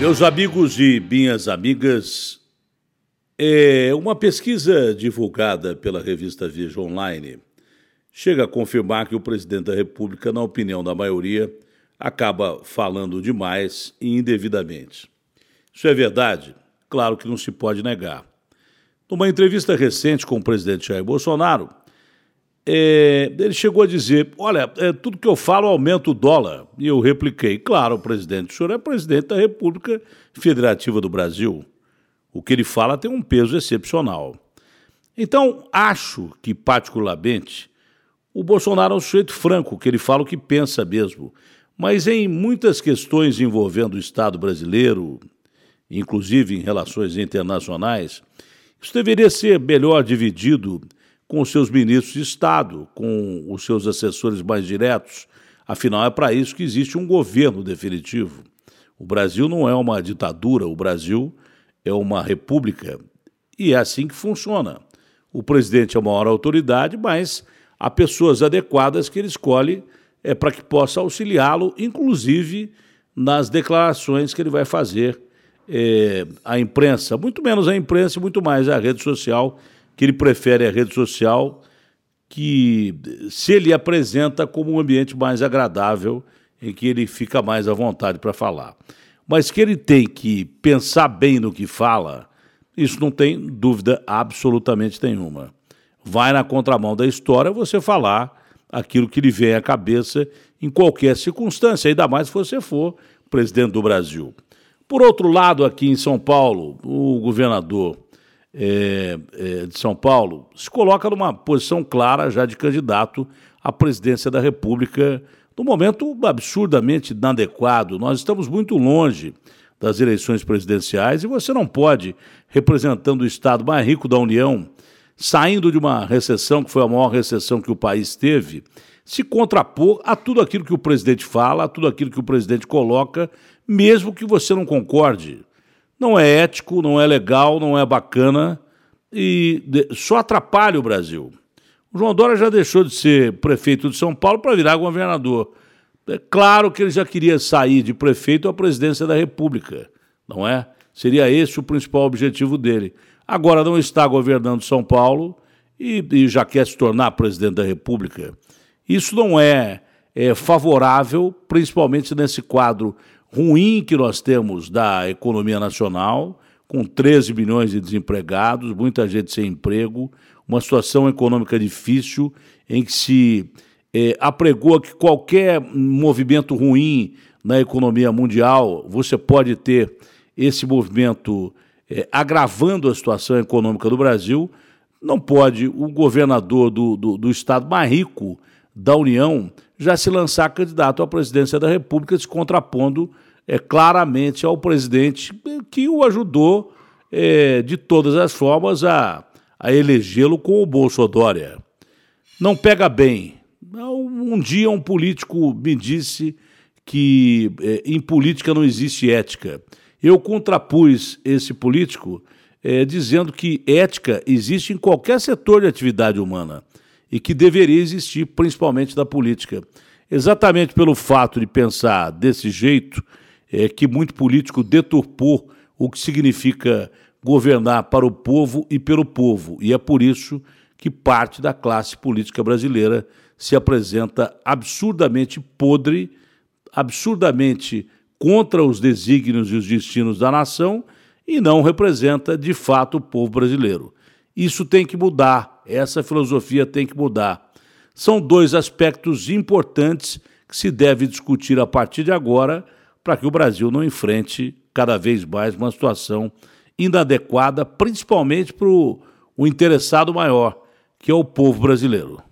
Meus amigos e minhas amigas, é uma pesquisa divulgada pela revista Veja Online chega a confirmar que o presidente da República, na opinião da maioria, acaba falando demais e indevidamente. Isso é verdade? Claro que não se pode negar. Numa entrevista recente com o presidente Jair Bolsonaro, é, ele chegou a dizer: Olha, é, tudo que eu falo aumenta o dólar. E eu repliquei: Claro, presidente, o senhor é presidente da República Federativa do Brasil. O que ele fala tem um peso excepcional. Então, acho que, particularmente, o Bolsonaro é um sujeito franco, que ele fala o que pensa mesmo. Mas em muitas questões envolvendo o Estado brasileiro, inclusive em relações internacionais, isso deveria ser melhor dividido com os seus ministros de Estado, com os seus assessores mais diretos. Afinal, é para isso que existe um governo definitivo. O Brasil não é uma ditadura, o Brasil é uma república. E é assim que funciona. O presidente é a maior autoridade, mas há pessoas adequadas que ele escolhe é, para que possa auxiliá-lo, inclusive nas declarações que ele vai fazer é, à imprensa. Muito menos à imprensa e muito mais à rede social que ele prefere a rede social, que se ele apresenta como um ambiente mais agradável, em que ele fica mais à vontade para falar. Mas que ele tem que pensar bem no que fala, isso não tem dúvida absolutamente nenhuma. Vai na contramão da história você falar aquilo que lhe vem à cabeça em qualquer circunstância, ainda mais se você for presidente do Brasil. Por outro lado, aqui em São Paulo, o governador é, é, de São Paulo se coloca numa posição clara já de candidato à presidência da República, num momento absurdamente inadequado. Nós estamos muito longe das eleições presidenciais e você não pode, representando o Estado mais rico da União, saindo de uma recessão que foi a maior recessão que o país teve, se contrapor a tudo aquilo que o presidente fala, a tudo aquilo que o presidente coloca, mesmo que você não concorde não é ético, não é legal, não é bacana e só atrapalha o Brasil. O João Dória já deixou de ser prefeito de São Paulo para virar governador. É claro que ele já queria sair de prefeito à presidência da República, não é? Seria esse o principal objetivo dele. Agora não está governando São Paulo e, e já quer se tornar presidente da República. Isso não é, é favorável, principalmente nesse quadro ruim que nós temos da economia nacional, com 13 milhões de desempregados, muita gente sem emprego, uma situação econômica difícil, em que se é, apregou que qualquer movimento ruim na economia mundial, você pode ter esse movimento é, agravando a situação econômica do Brasil. Não pode o governador do, do, do estado mais rico da União já se lançar candidato à presidência da República, se contrapondo é, claramente ao presidente que o ajudou é, de todas as formas a, a elegê-lo com o Bolsonaro. Não pega bem. Um dia um político me disse que é, em política não existe ética. Eu contrapus esse político é, dizendo que ética existe em qualquer setor de atividade humana e que deveria existir principalmente da política. Exatamente pelo fato de pensar desse jeito é, que muito político deturpou o que significa governar para o povo e pelo povo. E é por isso que parte da classe política brasileira se apresenta absurdamente podre, absurdamente contra os desígnios e os destinos da nação e não representa de fato o povo brasileiro. Isso tem que mudar, essa filosofia tem que mudar. São dois aspectos importantes que se deve discutir a partir de agora para que o Brasil não enfrente cada vez mais uma situação inadequada, principalmente para o interessado maior, que é o povo brasileiro.